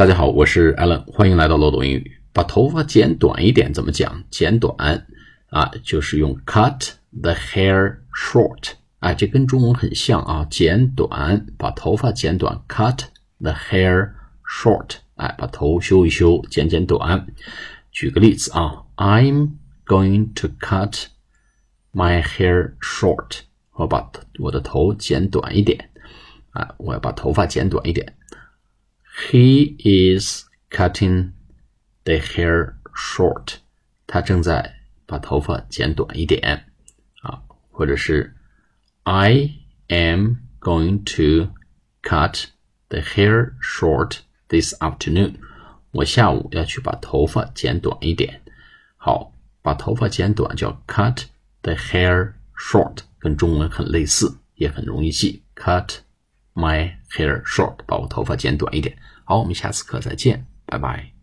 大家好，我是 Alan，欢迎来到漏斗英语。把头发剪短一点怎么讲？剪短啊，就是用 cut the hair short。哎，这跟中文很像啊，剪短，把头发剪短，cut the hair short。哎，把头修一修，剪剪短。举个例子啊，I'm going to cut my hair short。我把我的头剪短一点。啊，我要把头发剪短一点。He is cutting the hair short。他正在把头发剪短一点。啊，或者是 I am going to cut the hair short this afternoon。我下午要去把头发剪短一点。好，把头发剪短叫 cut the hair short，跟中文很类似，也很容易记。cut My hair short，把我头发剪短一点。好，我们下次课再见，拜拜。